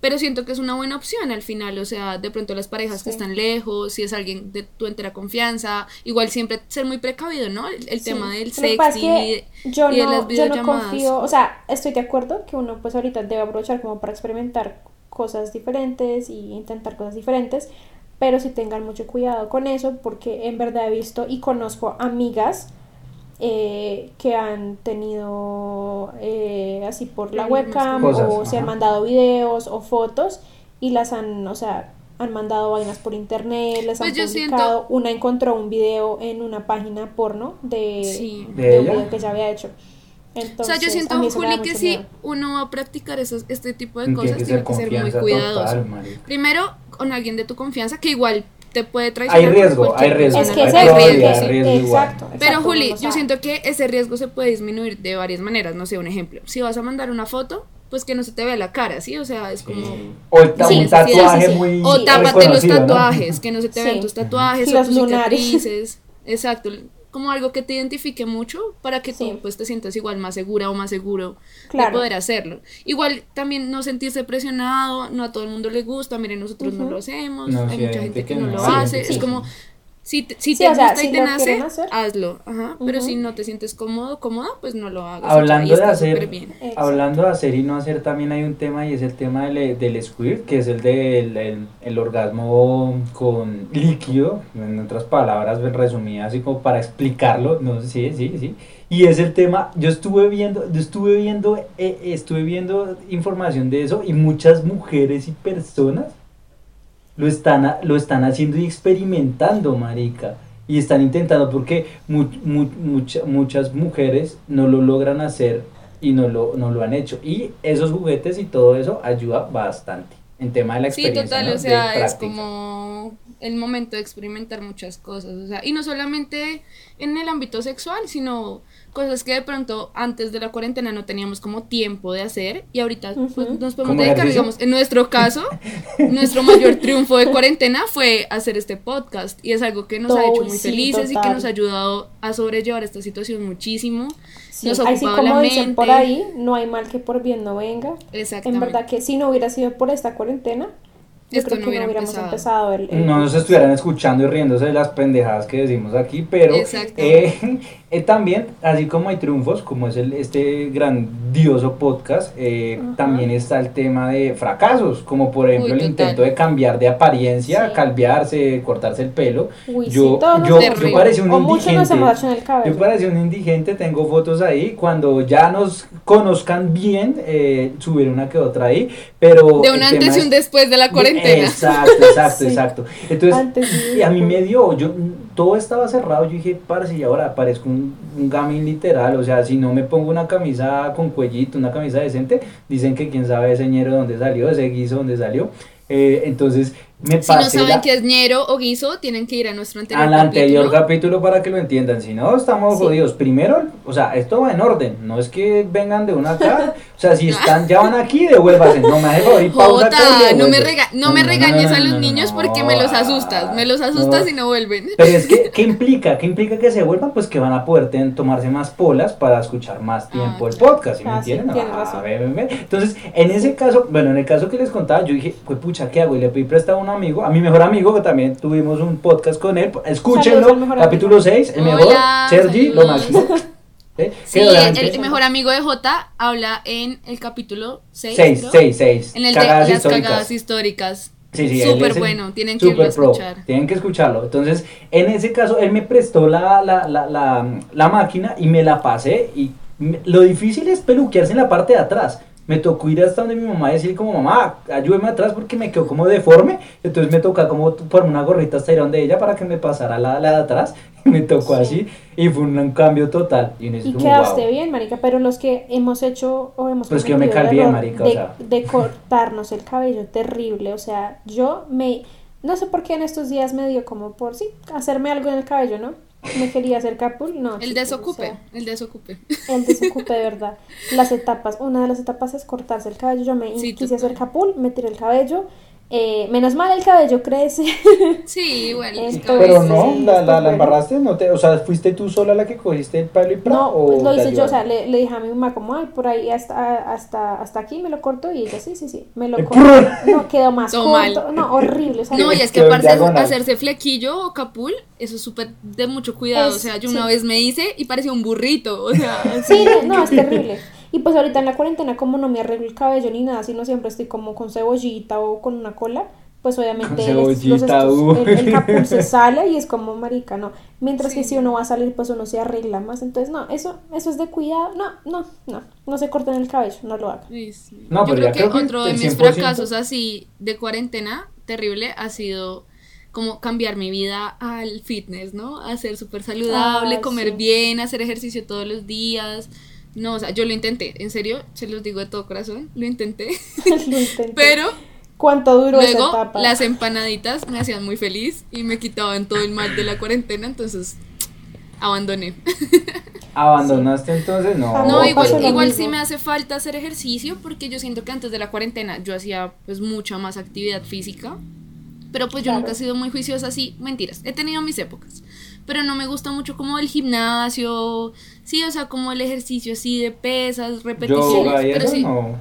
pero siento que es una buena opción al final, o sea, de pronto las parejas que están lejos, si es alguien de tu entera confianza, igual siempre ser muy precavido, ¿no? El, el Sí. tema del sexting y, yo y de las yo no videollamadas. confío, o sea, estoy de acuerdo que uno pues ahorita debe aprovechar como para experimentar cosas diferentes y intentar cosas diferentes, pero sí tengan mucho cuidado con eso porque en verdad he visto y conozco amigas eh, que han tenido eh, así por la webcam o se han mandado videos o fotos y las han, o sea, han mandado vainas por internet, les Pues han yo publicado. siento- Una encontró un video en una página porno de, Sí. ¿De de un video que ella había hecho. O Entonces, sea, yo siento, Juli, que si miedo. uno va a practicar esos, este tipo de Tiene cosas, que tiene que ser muy cuidadoso. total. Primero, con alguien de tu confianza, que igual te puede traicionar. Hay riesgo, hay riesgo. Es que hay hay riesgo igual. exacto, Pero exacto, Juli, yo siento que ese riesgo se puede disminuir de varias maneras. No sé, un ejemplo. Si vas a mandar una foto, pues que no se te vea la cara, ¿sí? O sea, es como... O el ta- Sí, un sí, tatuaje sí, sí. muy O tápate los reconocido, ¿no? tatuajes, que no se te vean Sí. tus tatuajes Los o tus lunares. cicatrices. Exacto. Como algo que te identifique mucho para que Sí. tú pues te sientas igual más segura o más seguro Claro. de poder hacerlo. Igual también no sentirse presionado, no a todo el mundo le gusta, miren, nosotros no lo hacemos, No, hay sí, mucha hay gente que, que no no. lo Sí, hace, sí. es como si te, si Sí, te sea, gusta y si te nace, hazlo, ajá, pero si no te sientes cómodo, cómoda, pues no lo hagas. Hablando de hacer, hablando de hacer y no hacer, también hay un tema y es el tema del, del squirt, que es el del el, el orgasmo con líquido, en otras palabras resumidas, así como para explicarlo, no sí, sí, sí. Y es el tema, yo estuve viendo, yo estuve viendo, eh, estuve viendo información de eso y muchas mujeres y personas lo están, lo están haciendo y experimentando, marica. Y están intentando porque mu- mucha- muchas mujeres no lo logran hacer y no lo, no lo han hecho. Y esos juguetes y todo eso ayuda bastante en tema de la Sí, experiencia. total, ¿no? o De sea, es práctica. como el momento de experimentar muchas cosas, o sea, y no solamente en el ámbito sexual, sino cosas que de pronto antes de la cuarentena no teníamos como tiempo de hacer y ahorita pues, nos podemos ¿Como dedicar, ejercicio? digamos, en nuestro caso, nuestro mayor triunfo de cuarentena fue hacer este podcast y es algo que nos ha hecho Uy, muy sí, felices y que total. nos ha ayudado a sobrellevar esta situación muchísimo. Sí, nos así como la dicen por mente. ahí, no hay mal que por bien no venga. En verdad que si no hubiera sido por esta cuarentena, yo Esto creo no que hubiera no hubiéramos empezado. empezado, el, el No nos estuvieran escuchando y riéndose de las pendejadas que decimos aquí, pero Exacto. eh, eh, también, así como hay triunfos, como es el, este grandioso podcast, eh, también está el tema de fracasos, como por ejemplo Uy, el intento de cambiar de apariencia, Sí. calviarse, cortarse el pelo. Uy, sí, yo, nos yo, yo parecía un O indigente. Yo parecía un indigente, tengo fotos ahí. Cuando ya nos conozcan bien, eh, subiré una que otra ahí. Pero De un antes y un es- después de la cuarentena. Exacto, exacto, Sí. exacto. Entonces, Antes y a mí me dio, yo todo estaba cerrado, yo dije, parce, y ahora parezco un, un gamín literal, o sea, si no me pongo una camisa con cuellito, una camisa decente, dicen que quién sabe ese ñero de dónde salió, ese guiso dónde salió. Eh, entonces, me Si no saben la- qué es ñero o guiso, tienen que ir a nuestro anterior al anterior capítulo. capítulo para que lo entiendan. Si no, estamos Sí. jodidos. Primero, o sea, esto va en orden. No es que vengan de una acá. O sea, si están, ya van aquí, devuélvanse. No me y pausa. Jota, acá y no me, rega- no me regañes a los no, niños no, porque me los asustas. Me los asustas no. y no vuelven. Pero es que, ¿qué implica? ¿Qué implica que se vuelvan? Pues que van a poder ten- tomarse más polas para escuchar más tiempo Ah, el podcast, ¿sí me Ah, sí, entienden? tienes Ah, ve, ve, ve. Entonces, en ese caso, bueno, en el caso que les contaba, yo dije, pues pucha, ¿qué hago? Y le pedí prestado a un amigo, a mi mejor amigo, que también tuvimos un podcast con él. Escúchenlo, capítulo amigo. 6, el Hola, mejor, Sergi, lo máximo. ¿Eh? Sí, el, el mejor amigo de Jota habla en el capítulo 6. 6, 6, 6. En el de Cagadas las históricas. cagadas históricas. Sí, sí, Súper bueno, tienen que irlo a super pro, escuchar. Tienen que escucharlo. Entonces, en ese caso, él me prestó la, la, la, la, la máquina y me la pasé. Y me- lo difícil es peluquearse en la parte de atrás. Me tocó ir hasta donde mi mamá y decir como, mamá, ayúdeme atrás porque me quedó como deforme. Entonces me toca como ponerme una gorrita hasta ir donde ella para que me pasara la, la de atrás. Y me tocó Sí. así y fue un, cambio total. Y, Y como, quedaste "Wow". bien, marica, pero los que hemos hecho o hemos Pues que yo me calvié, marica, o sea. de cortarnos el cabello terrible, o sea, yo me no sé por qué en estos días me dio como por sí, hacerme algo en el cabello, ¿no? Me quería hacer capul, no. El desocupe, el desocupe. el desocupe de verdad. Las etapas, una de las etapas es cortarse el cabello. Yo me Sí, quise total. hacer capul, me tiré el cabello Eh, menos mal el cabello crece. Sí, igual. Entonces, Pero no, sí, la, la, pues la bueno. embarraste, no te, o sea, fuiste tú sola la que cogiste el palo y pra, No, o pues lo hice yo, o sea, le, le dije a mi mamá como, ay, por ahí hasta, hasta, hasta aquí me lo corto y ella, sí, sí, sí, me lo ¡Eh, corto. No, quedó más Todo corto, mal. no, horrible, o sea, No, y es que aparte hacerse flequillo o capul, eso es súper de mucho cuidado. Es- o sea, yo sí. una vez me hice y parecía un burrito. O sea, Sí, no, es terrible. Y pues ahorita en la cuarentena, como no me arreglo el cabello ni nada, sino siempre estoy como con cebollita o con una cola, pues obviamente Con es- cebollita, los estos- uh. el, el capul se sale y es como marica, ¿no? Mientras que si uno va a salir, pues uno se arregla más. Entonces, no, eso, eso es de cuidado. No, no, no, no se corten el cabello, no lo hagan. Sí. No, yo pero creo que creo que otro de mis 100%. fracasos así de cuarentena terrible ha sido como cambiar mi vida al fitness, ¿no? A ser súper saludable, Ah, comer sí. bien, hacer ejercicio todos los días. No, o sea, yo lo intenté, en serio, se los digo de todo corazón, lo intenté. Lo intenté. Pero ¿Cuánto duró esa luego etapa? las empanaditas me hacían muy feliz y me quitaban todo el mal de la cuarentena, entonces abandoné. ¿Abandonaste entonces? No. No, igual, igual sí me hace falta hacer ejercicio porque yo siento que antes de la cuarentena yo hacía pues mucha más actividad física. Pero pues yo nunca he sido muy juiciosa así, mentiras, he tenido mis épocas. Pero no me gusta mucho como el gimnasio, sí, o sea, como el ejercicio así de pesas, repeticiones, Yoga y pero eso sí, no.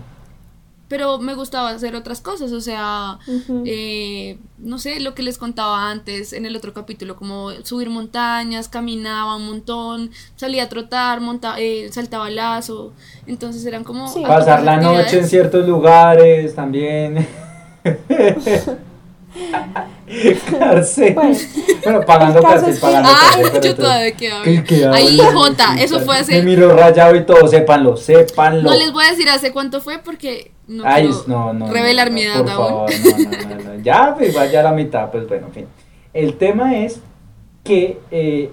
pero me gustaba hacer otras cosas, o sea, eh, no sé, lo que les contaba antes en el otro capítulo, como subir montañas, caminaba un montón, salía a trotar, monta eh, saltaba lazo, entonces eran como... Sí. Pasar la noche en ciertos lugares también. cárcel. Bueno. Bueno, pagando cárcel, pagando Ah, cárcel. pero yo todavía de qué ¿Qué- hablo. qué hablo? Ahí, Jota, eso fue Me hace... miro rayado y todo, sépanlo, sépanlo. No les voy a decir hace cuánto fue porque no Ay, quiero no, no. revelar no, mi edad por aún. favor, no, no, no, no. Ya, pues vaya a la mitad, pues bueno, en fin. El tema es que, eh,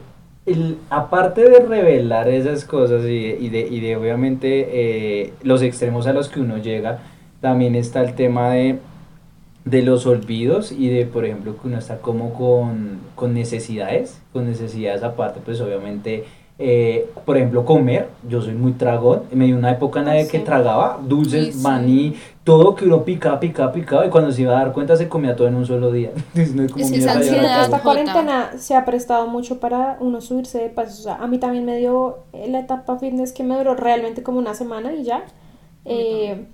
el, aparte de revelar esas cosas y, y de, y de obviamente eh, los extremos a los que uno llega, también está el tema de, de los olvidos y de, por ejemplo, que uno está como con, con necesidades, con necesidades aparte, pues obviamente, eh, por ejemplo, comer, yo soy muy tragón, me dio una época en la de que tragaba dulces, Sí, sí. maní, todo que uno picaba, picaba, picaba, y cuando se iba a dar cuenta se comía todo en un solo día. Entonces, no como Es esa ansiedad, esta cuarentena se ha prestado mucho para uno subirse de pasos. O sea, a mí también me dio eh, la etapa fitness que me duró realmente como una semana y ya. Eh,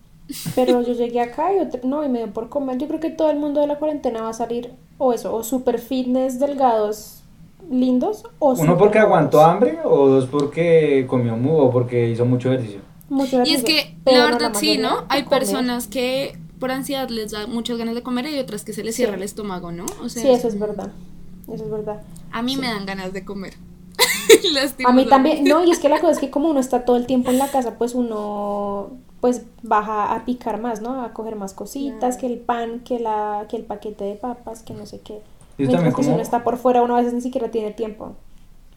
pero yo llegué acá y otra- no, y me dio por comer. Yo creo que todo el mundo de la cuarentena va a salir o eso, o super fitness delgados lindos, o Uno porque aguantó hambre, o dos porque comió mu, o porque hizo mucho ejercicio. Mucho Y es ejercicio, que pero la verdad sí, ¿no? Hay comer. personas que por ansiedad les da muchas ganas de comer y hay otras que se les Sí. cierra el estómago, ¿no? O sea, Sí, eso es verdad. Eso es verdad. a mí me dan ganas de comer. A mí también, no, y es que la cosa es que como uno está todo el tiempo en la casa, pues uno pues baja a picar más, ¿no? A coger más cositas, que el pan, que la que el paquete de papas, que no sé qué. Y Mientras que si uno está por fuera, uno a veces ni siquiera tiene tiempo.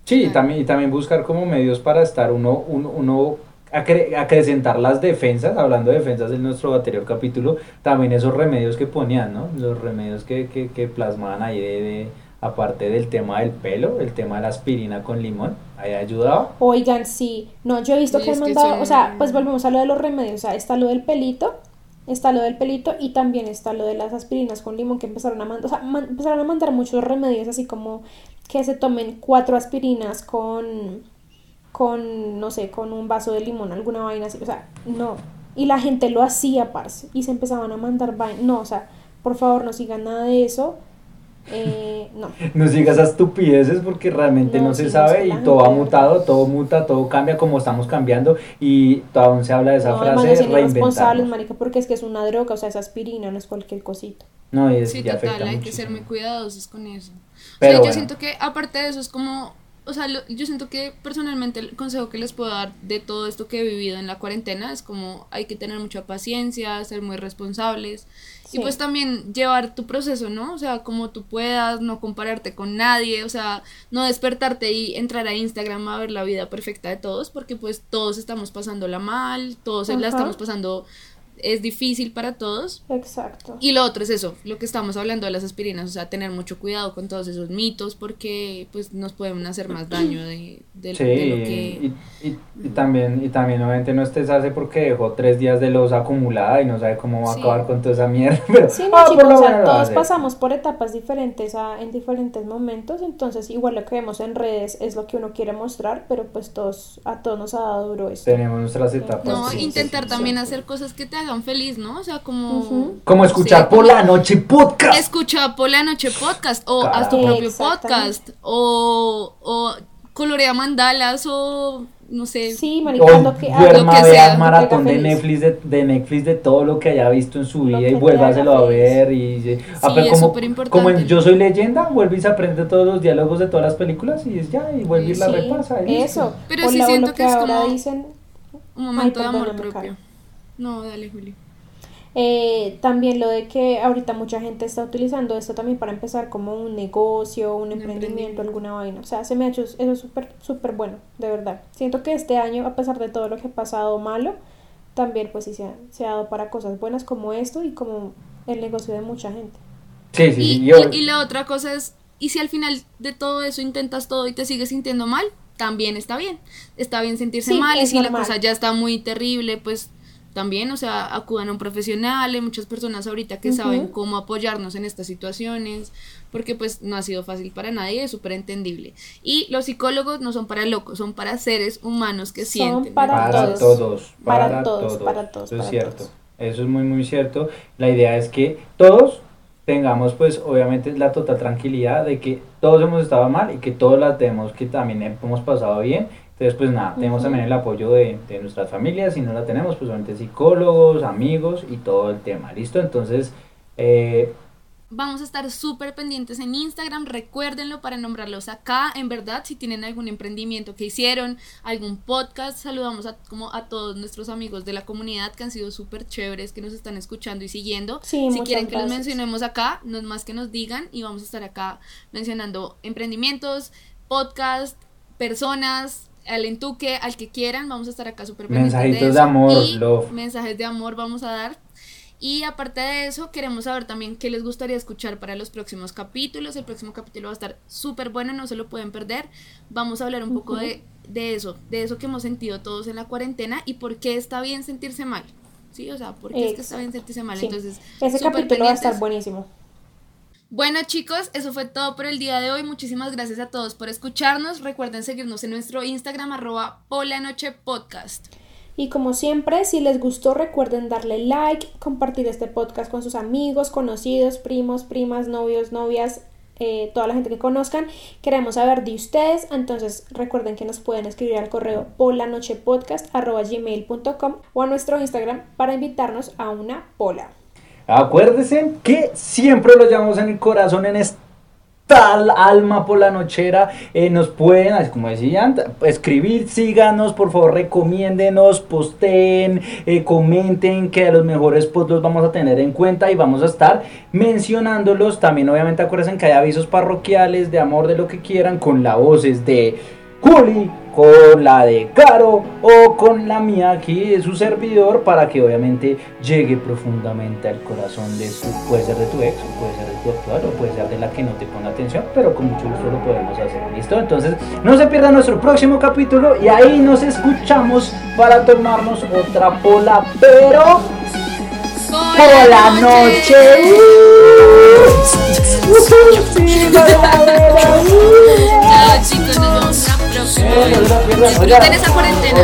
Sí, y también, y también buscar como medios para estar uno, uno, uno acre- acrecentar las defensas, hablando de defensas en nuestro anterior capítulo, también esos remedios que ponían, ¿no? Los remedios que, que, que plasmaban ahí de, de- aparte del tema del pelo, el tema de la aspirina con limón, ahí ayudaba. Oigan, sí, no, yo he visto que han que mandado, son- o sea, pues volvemos a lo de los remedios, o sea, está lo del pelito, está lo del pelito y también está lo de las aspirinas con limón que empezaron a mandar, o sea, man- empezaron a mandar muchos remedios, así como que se tomen cuatro aspirinas con, con, no sé, con un vaso de limón, alguna vaina así, o sea, no, y la gente lo hacía, parce, y se empezaban a mandar vainas, no, o sea, por favor, no sigan nada de eso, eh, no. No sigas esas estupideces porque realmente no, No, se sabe es y todo ha mutado, todo muta, todo cambia como estamos cambiando y aún se habla de esa No, frase reinventarnos. marica, porque es que es una droga, o sea, esa aspirina no es cualquier cosita. No, y es, Sí, total, afecta hay que ser muchísimo. muy cuidadosos con eso. Pero o sea, bueno. yo siento que aparte de eso es como, o sea, lo- yo siento que personalmente el consejo que les puedo dar de todo esto que he vivido en la cuarentena es como hay que tener mucha paciencia, ser muy responsables Sí. y pues también llevar tu proceso, ¿no? O sea, como tú puedas, no compararte con nadie, o sea, no despertarte y entrar a Instagram a ver la vida perfecta de todos porque pues todos estamos pasándola mal, todos la estamos pasando es difícil para todos. Exacto. Y lo otro es eso, lo que estamos hablando de las aspirinas, o sea, tener mucho cuidado con todos esos mitos porque pues nos pueden hacer más daño de, de, Sí, de lo que... y, y- y también, y también obviamente no estresarse porque dejó tres días de losa acumulada y no sabe cómo va Sí. a acabar con toda esa mierda. Pero, Sí, no, ah, chicos, o sea, todos hace. pasamos por etapas diferentes a- en diferentes momentos, entonces igual lo que vemos en redes es lo que uno quiere mostrar, pero pues todos, a todos nos ha dado duro esto. Tenemos nuestras etapas. No, sí, intentar sí, también sí. hacer cosas que te hagan feliz, ¿no? O sea, como... Ujú. Como escuchar Sí, por la noche podcast. Escucha por la noche podcast o haz tu propio podcast o, o colorea mandalas o no sé. Sí, O marica, lo que haga, duerma, lo que vea sea, maratón de. Netflix de, de Netflix de todo lo que haya visto en su vida y vuélvaselo a ver y y- Sí, pero es como, como en Yo soy leyenda, vuelve y se aprende todos los diálogos de todas las películas y es ya, y vuelve y la repasa. y eso. Pero o sí o siento que es como- dicen, Un momento Ay, de amor propio. Caro. No, dale, Juli. Eh, también lo de que ahorita mucha gente está utilizando esto también para empezar como un negocio, un emprendimiento, emprendimiento. alguna vaina. O sea, se me ha hecho eso súper, súper bueno, de verdad. Siento que este año, a pesar de todo lo que ha pasado malo, también pues sí se ha, se ha dado para cosas buenas como esto y como el negocio de mucha gente. Sí, sí, Y, yo- y- y la otra cosa es, y si al final de todo eso intentas todo y te sigues sintiendo mal, también está bien. Está bien sentirse Sí, mal y si la cosa ya está muy terrible, pues también, o sea, acudan a un profesional, hay muchas personas ahorita que saben cómo apoyarnos en estas situaciones, porque pues no ha sido fácil para nadie, es súper entendible. Y los psicólogos no son para locos, son para seres humanos que Son sienten. para para todos. todos, Para para, todos, todos, para todos, Eso es para cierto. todos. Eso es muy, muy cierto. La idea es que todos tengamos, pues, obviamente, la total tranquilidad de que todos hemos estado mal y que todos la tenemos que también hemos pasado bien. Entonces, pues nada, tenemos también el apoyo de, de nuestras familias. Si no la tenemos, pues obviamente psicólogos, amigos y todo el tema. ¿Listo? Entonces, eh, Vamos a estar súper pendientes en Instagram, recuérdenlo para nombrarlos acá. En verdad, si tienen algún emprendimiento que hicieron, algún podcast, saludamos a, como a todos nuestros amigos de la comunidad que han sido súper chéveres, que nos están escuchando y siguiendo. Sí, si quieren que los mencionemos acá, no es más que nos digan y vamos a estar acá mencionando emprendimientos, podcast, personas, al entuque, al que quieran, vamos a estar acá súper pendientes Mensajitos de, de amor, y love. mensajes de amor vamos a dar. Y aparte de eso, queremos saber también qué les gustaría escuchar para los próximos capítulos. El próximo capítulo va a estar súper bueno, no se lo pueden perder. Vamos a hablar un poco de, de eso, de eso que hemos sentido todos en la cuarentena y por qué está bien sentirse mal. Sí, o sea, por qué es que está bien sentirse mal. Sí. Entonces, Ese capítulo va a estar buenísimo. Bueno chicos, eso fue todo por el día de hoy. Muchísimas gracias a todos por escucharnos. Recuerden seguirnos en nuestro Instagram arroba polanochepodcast. Y como siempre, si les gustó, recuerden darle like, compartir este podcast con sus amigos, conocidos, primos, primas, novios, novias, eh, toda la gente que conozcan. Queremos saber de ustedes, entonces recuerden que nos pueden escribir al correo polanochepodcast.gmail.com o a nuestro Instagram para invitarnos a una pola. Acuérdense que siempre lo llevamos en el corazón, en esta alma por la nochera. Eh, nos pueden, como decían, escribir, síganos, por favor, recomiéndenos, posteen, eh, comenten que los mejores posts los vamos a tener en cuenta y vamos a estar mencionándolos. También, obviamente, acuérdense que hay avisos parroquiales de amor, de lo que quieran, con la voces de Juli, con la de Caro o con la mía aquí de su servidor para que obviamente llegue profundamente al corazón de su, puede ser de tu ex, o puede ser de tu actual o puede ser de la que no te pone atención, pero con mucho gusto lo podemos hacer, ¿listo? Entonces no se pierdan nuestro próximo capítulo y ahí nos escuchamos para tomarnos otra pola, pero por la noche. Chao chicos, nos vemos Disfruten esa cuarentena.